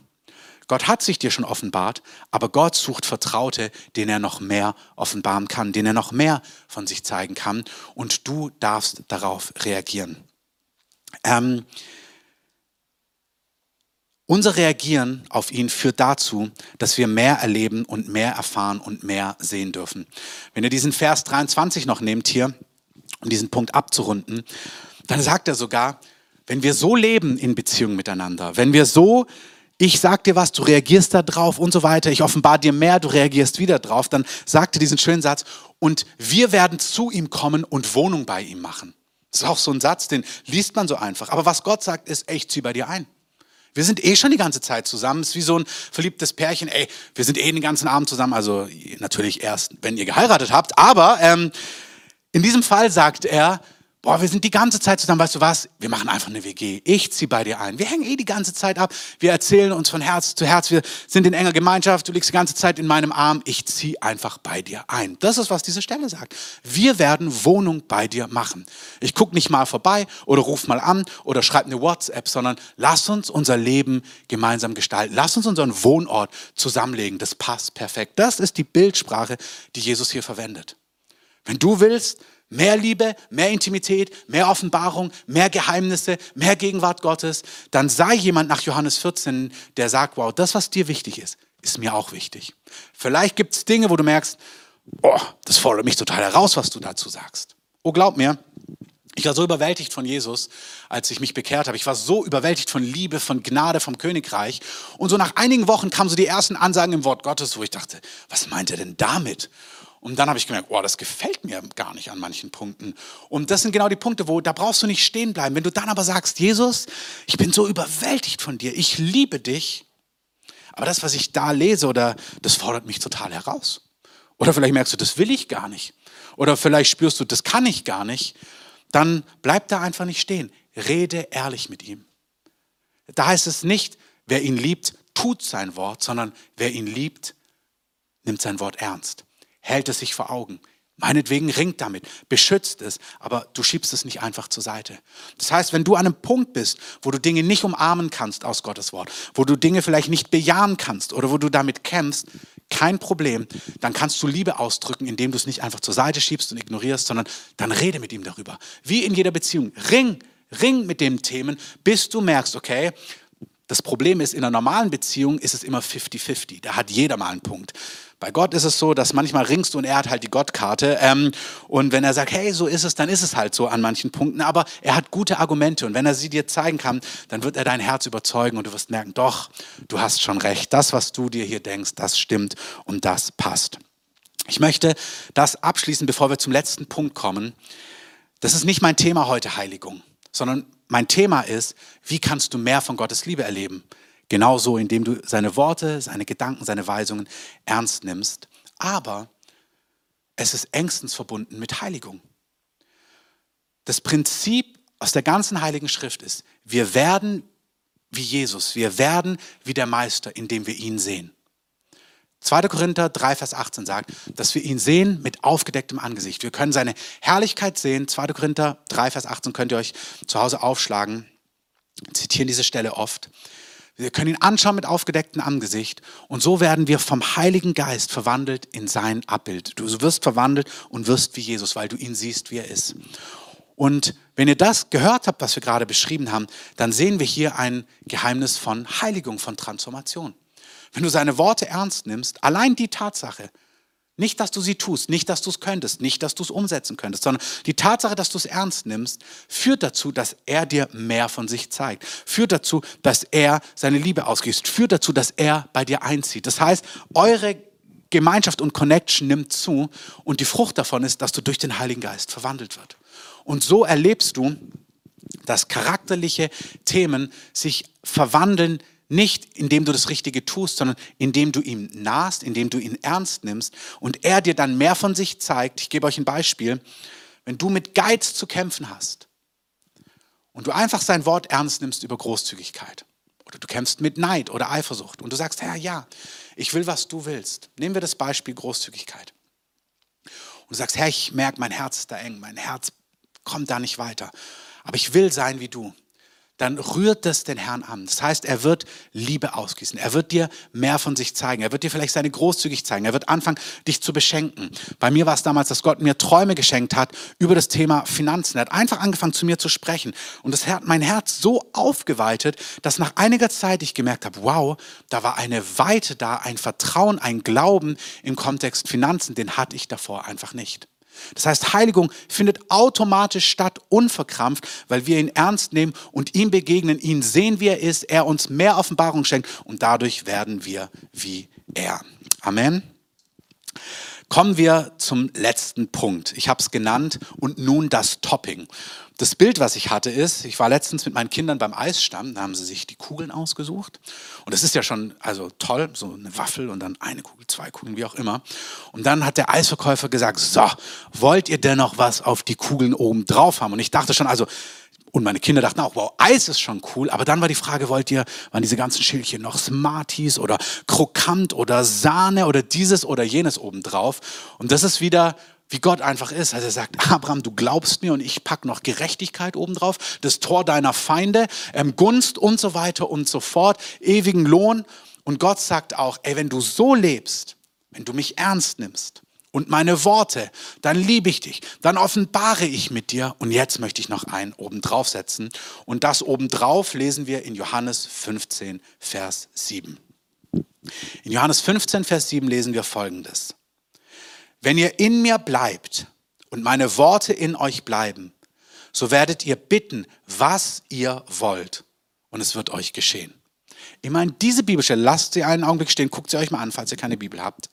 Gott hat sich dir schon offenbart, aber Gott sucht Vertraute, denen er noch mehr offenbaren kann, denen er noch mehr von sich zeigen kann und du darfst darauf reagieren. Ähm, unser Reagieren auf ihn führt dazu, dass wir mehr erleben und mehr erfahren und mehr sehen dürfen. Wenn ihr diesen Vers 23 noch nehmt hier, um diesen Punkt abzurunden, dann sagt er sogar, wenn wir so leben in Beziehung miteinander, wenn wir so, ich sag dir was, du reagierst da drauf und so weiter, ich offenbar dir mehr, du reagierst wieder drauf, dann sagt er diesen schönen Satz, und wir werden zu ihm kommen und Wohnung bei ihm machen. Das ist auch so ein Satz, den liest man so einfach. Aber was Gott sagt, ist, ich zieh bei dir ein. Wir sind eh schon die ganze Zeit zusammen. Es ist wie so ein verliebtes Pärchen. Ey, wir sind eh den ganzen Abend zusammen. Also natürlich erst, wenn ihr geheiratet habt. Aber ähm, in diesem Fall sagt er, boah, wir sind die ganze Zeit zusammen, weißt du was, wir machen einfach eine WG. Ich zieh bei dir ein. Wir hängen eh die ganze Zeit ab. Wir erzählen uns von Herz zu Herz. Wir sind in enger Gemeinschaft. Du liegst die ganze Zeit in meinem Arm. Ich zieh einfach bei dir ein. Das ist, was diese Stelle sagt. Wir werden Wohnung bei dir machen. Ich guck nicht mal vorbei oder ruf mal an oder schreib eine WhatsApp, sondern lass uns unser Leben gemeinsam gestalten. Lass uns unseren Wohnort zusammenlegen. Das passt perfekt. Das ist die Bildsprache, die Jesus hier verwendet. Wenn du willst, Mehr Liebe, mehr Intimität, mehr Offenbarung, mehr Geheimnisse, mehr Gegenwart Gottes. Dann sei jemand nach Johannes 14, der sagt, wow, das, was dir wichtig ist, ist mir auch wichtig. Vielleicht gibt es Dinge, wo du merkst, oh, das fordert mich total heraus, was du dazu sagst. Oh, glaub mir, ich war so überwältigt von Jesus, als ich mich bekehrt habe. Ich war so überwältigt von Liebe, von Gnade, vom Königreich. Und so nach einigen Wochen kamen so die ersten Ansagen im Wort Gottes, wo ich dachte, was meint er denn damit? Und dann habe ich gemerkt, oh, das gefällt mir gar nicht an manchen Punkten. Und das sind genau die Punkte, wo da brauchst du nicht stehen bleiben. Wenn du dann aber sagst, Jesus, ich bin so überwältigt von dir, ich liebe dich. Aber das, was ich da lese, oder das fordert mich total heraus. Oder vielleicht merkst du, das will ich gar nicht. Oder vielleicht spürst du, das kann ich gar nicht. Dann bleib da einfach nicht stehen. Rede ehrlich mit ihm. Da heißt es nicht, wer ihn liebt, tut sein Wort, sondern wer ihn liebt, nimmt sein Wort ernst hält es sich vor Augen. Meinetwegen ringt damit, beschützt es, aber du schiebst es nicht einfach zur Seite. Das heißt, wenn du an einem Punkt bist, wo du Dinge nicht umarmen kannst aus Gottes Wort, wo du Dinge vielleicht nicht bejahen kannst oder wo du damit kämpfst, kein Problem, dann kannst du Liebe ausdrücken, indem du es nicht einfach zur Seite schiebst und ignorierst, sondern dann rede mit ihm darüber. Wie in jeder Beziehung. Ring, ring mit den Themen, bis du merkst, okay, das Problem ist, in einer normalen Beziehung ist es immer 50-50. Da hat jeder mal einen Punkt. Bei Gott ist es so, dass manchmal ringst du und er hat halt die Gottkarte. Ähm, und wenn er sagt, hey, so ist es, dann ist es halt so an manchen Punkten. Aber er hat gute Argumente. Und wenn er sie dir zeigen kann, dann wird er dein Herz überzeugen und du wirst merken, doch, du hast schon recht. Das, was du dir hier denkst, das stimmt und das passt. Ich möchte das abschließen, bevor wir zum letzten Punkt kommen. Das ist nicht mein Thema heute, Heiligung, sondern mein Thema ist, wie kannst du mehr von Gottes Liebe erleben? Genauso, indem du seine Worte, seine Gedanken, seine Weisungen ernst nimmst. Aber es ist engstens verbunden mit Heiligung. Das Prinzip aus der ganzen Heiligen Schrift ist, wir werden wie Jesus, wir werden wie der Meister, indem wir ihn sehen. 2. Korinther 3, Vers 18 sagt, dass wir ihn sehen mit aufgedecktem Angesicht. Wir können seine Herrlichkeit sehen. 2. Korinther 3, Vers 18 könnt ihr euch zu Hause aufschlagen. Zitieren diese Stelle oft. Wir können ihn anschauen mit aufgedecktem Angesicht und so werden wir vom Heiligen Geist verwandelt in sein Abbild. Du wirst verwandelt und wirst wie Jesus, weil du ihn siehst, wie er ist. Und wenn ihr das gehört habt, was wir gerade beschrieben haben, dann sehen wir hier ein Geheimnis von Heiligung, von Transformation. Wenn du seine Worte ernst nimmst, allein die Tatsache, nicht, dass du sie tust, nicht, dass du es könntest, nicht, dass du es umsetzen könntest, sondern die Tatsache, dass du es ernst nimmst, führt dazu, dass er dir mehr von sich zeigt, führt dazu, dass er seine Liebe ausgießt, führt dazu, dass er bei dir einzieht. Das heißt, eure Gemeinschaft und Connection nimmt zu und die Frucht davon ist, dass du durch den Heiligen Geist verwandelt wird. Und so erlebst du, dass charakterliche Themen sich verwandeln nicht indem du das Richtige tust, sondern indem du ihm nahst, indem du ihn ernst nimmst und er dir dann mehr von sich zeigt. Ich gebe euch ein Beispiel. Wenn du mit Geiz zu kämpfen hast und du einfach sein Wort ernst nimmst über Großzügigkeit. Oder du kämpfst mit Neid oder Eifersucht und du sagst, Herr, ja, ich will, was du willst. Nehmen wir das Beispiel Großzügigkeit. Und du sagst, Herr, ich merke, mein Herz ist da eng, mein Herz kommt da nicht weiter. Aber ich will sein wie du dann rührt das den Herrn an. Das heißt, er wird Liebe ausgießen. Er wird dir mehr von sich zeigen. Er wird dir vielleicht seine großzügig zeigen. Er wird anfangen, dich zu beschenken. Bei mir war es damals, dass Gott mir Träume geschenkt hat über das Thema Finanzen. Er hat einfach angefangen, zu mir zu sprechen. Und das hat mein Herz so aufgeweitet, dass nach einiger Zeit ich gemerkt habe, wow, da war eine Weite da, ein Vertrauen, ein Glauben im Kontext Finanzen, den hatte ich davor einfach nicht. Das heißt, Heiligung findet automatisch statt, unverkrampft, weil wir ihn ernst nehmen und ihm begegnen, ihn sehen, wie er ist, er uns mehr Offenbarung schenkt und dadurch werden wir wie er. Amen. Kommen wir zum letzten Punkt. Ich habe es genannt und nun das Topping. Das Bild, was ich hatte, ist, ich war letztens mit meinen Kindern beim Eisstamm, da haben sie sich die Kugeln ausgesucht. Und das ist ja schon also toll, so eine Waffel und dann eine Kugel, zwei Kugeln, wie auch immer. Und dann hat der Eisverkäufer gesagt, so, wollt ihr denn noch was auf die Kugeln oben drauf haben? Und ich dachte schon, also und meine Kinder dachten auch, wow, Eis ist schon cool. Aber dann war die Frage, wollt ihr, waren diese ganzen Schildchen noch Smarties oder Krokant oder Sahne oder dieses oder jenes obendrauf? Und das ist wieder, wie Gott einfach ist. Also er sagt, Abraham, du glaubst mir und ich pack noch Gerechtigkeit obendrauf, das Tor deiner Feinde, ähm, Gunst und so weiter und so fort, ewigen Lohn. Und Gott sagt auch, ey, wenn du so lebst, wenn du mich ernst nimmst, und meine Worte, dann liebe ich dich, dann offenbare ich mit dir. Und jetzt möchte ich noch einen obendrauf setzen. Und das obendrauf lesen wir in Johannes 15, Vers 7. In Johannes 15, Vers 7 lesen wir folgendes. Wenn ihr in mir bleibt und meine Worte in euch bleiben, so werdet ihr bitten, was ihr wollt. Und es wird euch geschehen. Ich meine, diese Bibelstelle, lasst sie einen Augenblick stehen, guckt sie euch mal an, falls ihr keine Bibel habt.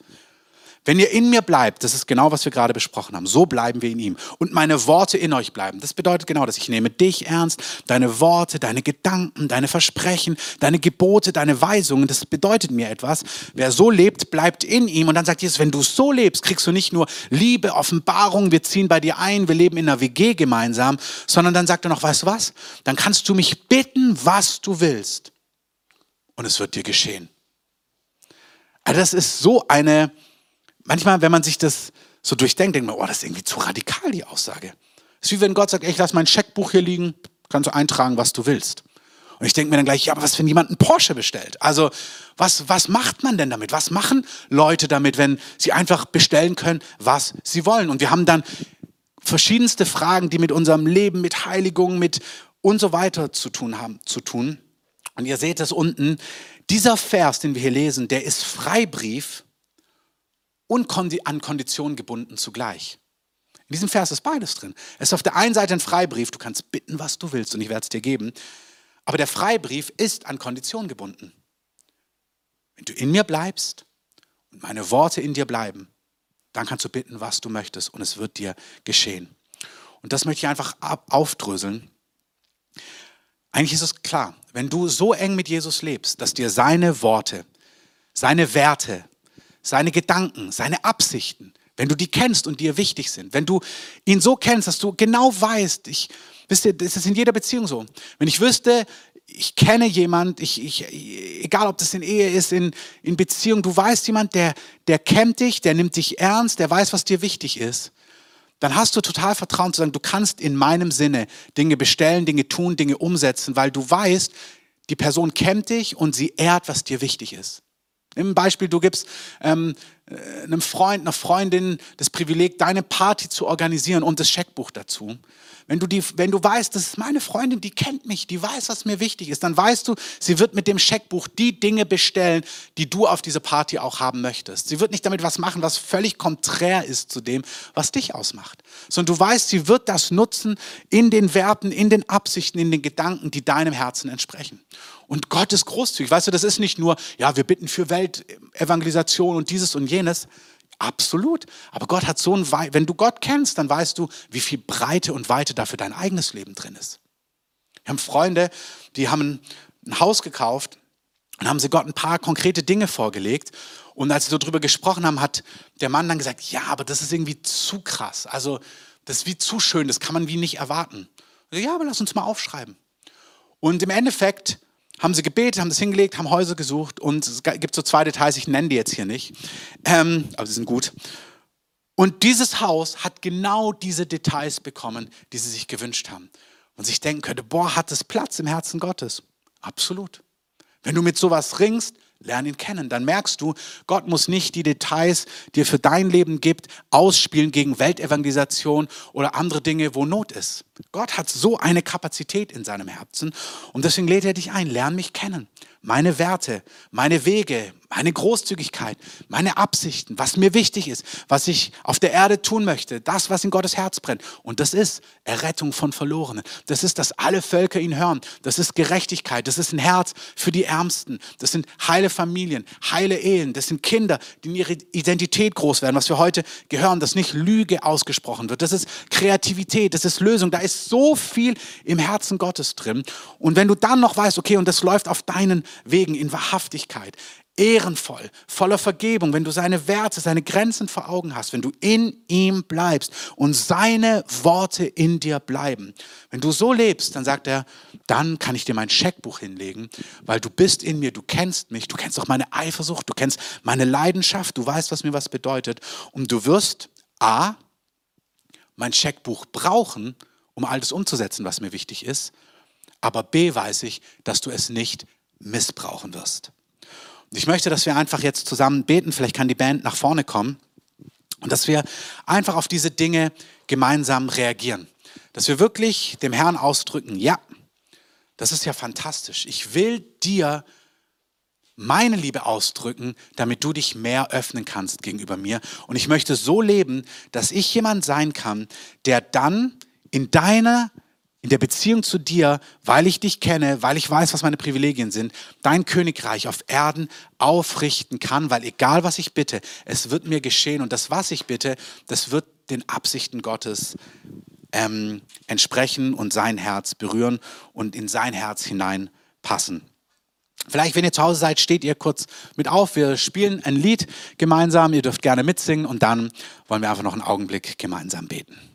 Wenn ihr in mir bleibt, das ist genau, was wir gerade besprochen haben, so bleiben wir in ihm. Und meine Worte in euch bleiben. Das bedeutet genau, dass ich nehme dich ernst, deine Worte, deine Gedanken, deine Versprechen, deine Gebote, deine Weisungen. Das bedeutet mir etwas. Wer so lebt, bleibt in ihm. Und dann sagt Jesus, wenn du so lebst, kriegst du nicht nur Liebe, Offenbarung, wir ziehen bei dir ein, wir leben in einer WG gemeinsam, sondern dann sagt er noch, weißt du was? Dann kannst du mich bitten, was du willst. Und es wird dir geschehen. Also das ist so eine manchmal, wenn man sich das so durchdenkt, denkt man, oh, das ist irgendwie zu radikal, die Aussage. Es ist wie wenn Gott sagt, ich lasse mein Scheckbuch hier liegen, kannst du eintragen, was du willst. Und ich denke mir dann gleich, ja, aber was, wenn jemand einen Porsche bestellt? Also, was, was macht man denn damit? Was machen Leute damit, wenn sie einfach bestellen können, was sie wollen? Und wir haben dann verschiedenste Fragen, die mit unserem Leben, mit Heiligung, mit und so weiter zu tun haben, zu tun. Und ihr seht es unten. Dieser Vers, den wir hier lesen, der ist Freibrief und an Konditionen gebunden zugleich. In diesem Vers ist beides drin. Es ist auf der einen Seite ein Freibrief, du kannst bitten, was du willst und ich werde es dir geben. Aber der Freibrief ist an Konditionen gebunden. Wenn du in mir bleibst und meine Worte in dir bleiben, dann kannst du bitten, was du möchtest und es wird dir geschehen. Und das möchte ich einfach aufdröseln. Eigentlich ist es klar, wenn du so eng mit Jesus lebst, dass dir seine Worte, seine Werte, seine Gedanken, seine Absichten, wenn du die kennst und dir wichtig sind, wenn du ihn so kennst, dass du genau weißt, ich, wisst ihr, das ist in jeder Beziehung so. Wenn ich wüsste, ich kenne jemand, ich, ich, egal ob das in Ehe ist, in, in Beziehung, du weißt jemand, der, der kennt dich, der nimmt dich ernst, der weiß, was dir wichtig ist, dann hast du total Vertrauen zu sagen, du kannst in meinem Sinne Dinge bestellen, Dinge tun, Dinge umsetzen, weil du weißt, die Person kennt dich und sie ehrt, was dir wichtig ist. Im Beispiel, du gibst ähm, äh, einem Freund, einer Freundin das Privileg, deine Party zu organisieren und das Scheckbuch dazu. Wenn du, die, wenn du weißt, das ist meine Freundin, die kennt mich, die weiß, was mir wichtig ist, dann weißt du, sie wird mit dem Scheckbuch die Dinge bestellen, die du auf diese Party auch haben möchtest. Sie wird nicht damit was machen, was völlig konträr ist zu dem, was dich ausmacht. Sondern du weißt, sie wird das nutzen in den Werten, in den Absichten, in den Gedanken, die deinem Herzen entsprechen. Und Gott ist großzügig. Weißt du, das ist nicht nur, ja, wir bitten für Weltevangelisation und dieses und jenes. Absolut. Aber Gott hat so ein, wenn du Gott kennst, dann weißt du, wie viel Breite und Weite da für dein eigenes Leben drin ist. Wir haben Freunde, die haben ein Haus gekauft und haben sie Gott ein paar konkrete Dinge vorgelegt. Und als sie so drüber gesprochen haben, hat der Mann dann gesagt, ja, aber das ist irgendwie zu krass. Also, das ist wie zu schön, das kann man wie nicht erwarten. Ja, aber lass uns mal aufschreiben. Und im Endeffekt haben sie gebetet, haben das hingelegt, haben Häuser gesucht und es gibt so zwei Details, ich nenne die jetzt hier nicht, ähm, aber sie sind gut. Und dieses Haus hat genau diese Details bekommen, die sie sich gewünscht haben. Und sich denken könnte, boah, hat es Platz im Herzen Gottes? Absolut. Wenn du mit sowas ringst, lern ihn kennen. Dann merkst du, Gott muss nicht die Details, die er für dein Leben gibt, ausspielen gegen Weltevangelisation oder andere Dinge, wo Not ist. Gott hat so eine Kapazität in seinem Herzen und deswegen lädt er dich ein, lern mich kennen meine Werte, meine Wege, meine Großzügigkeit, meine Absichten, was mir wichtig ist, was ich auf der Erde tun möchte, das, was in Gottes Herz brennt. Und das ist Errettung von Verlorenen. Das ist, dass alle Völker ihn hören. Das ist Gerechtigkeit. Das ist ein Herz für die Ärmsten. Das sind heile Familien, heile Ehen. Das sind Kinder, die in ihrer Identität groß werden, was wir heute gehören, dass nicht Lüge ausgesprochen wird. Das ist Kreativität, das ist Lösung. Da ist so viel im Herzen Gottes drin. Und wenn du dann noch weißt, okay, und das läuft auf deinen Wegen in Wahrhaftigkeit, ehrenvoll, voller Vergebung, wenn du seine Werte, seine Grenzen vor Augen hast, wenn du in ihm bleibst und seine Worte in dir bleiben. Wenn du so lebst, dann sagt er, dann kann ich dir mein Scheckbuch hinlegen, weil du bist in mir, du kennst mich, du kennst auch meine Eifersucht, du kennst meine Leidenschaft, du weißt, was mir was bedeutet und du wirst A, mein Scheckbuch brauchen, um all das umzusetzen, was mir wichtig ist, aber B weiß ich, dass du es nicht missbrauchen wirst. Und ich möchte, dass wir einfach jetzt zusammen beten, vielleicht kann die Band nach vorne kommen und dass wir einfach auf diese Dinge gemeinsam reagieren. Dass wir wirklich dem Herrn ausdrücken, ja, das ist ja fantastisch. Ich will dir meine Liebe ausdrücken, damit du dich mehr öffnen kannst gegenüber mir. Und ich möchte so leben, dass ich jemand sein kann, der dann in deiner in der Beziehung zu dir, weil ich dich kenne, weil ich weiß, was meine Privilegien sind, dein Königreich auf Erden aufrichten kann, weil egal was ich bitte, es wird mir geschehen und das, was ich bitte, das wird den Absichten Gottes ähm, entsprechen und sein Herz berühren und in sein Herz hineinpassen. Vielleicht, wenn ihr zu Hause seid, steht ihr kurz mit auf. Wir spielen ein Lied gemeinsam. Ihr dürft gerne mitsingen und dann wollen wir einfach noch einen Augenblick gemeinsam beten.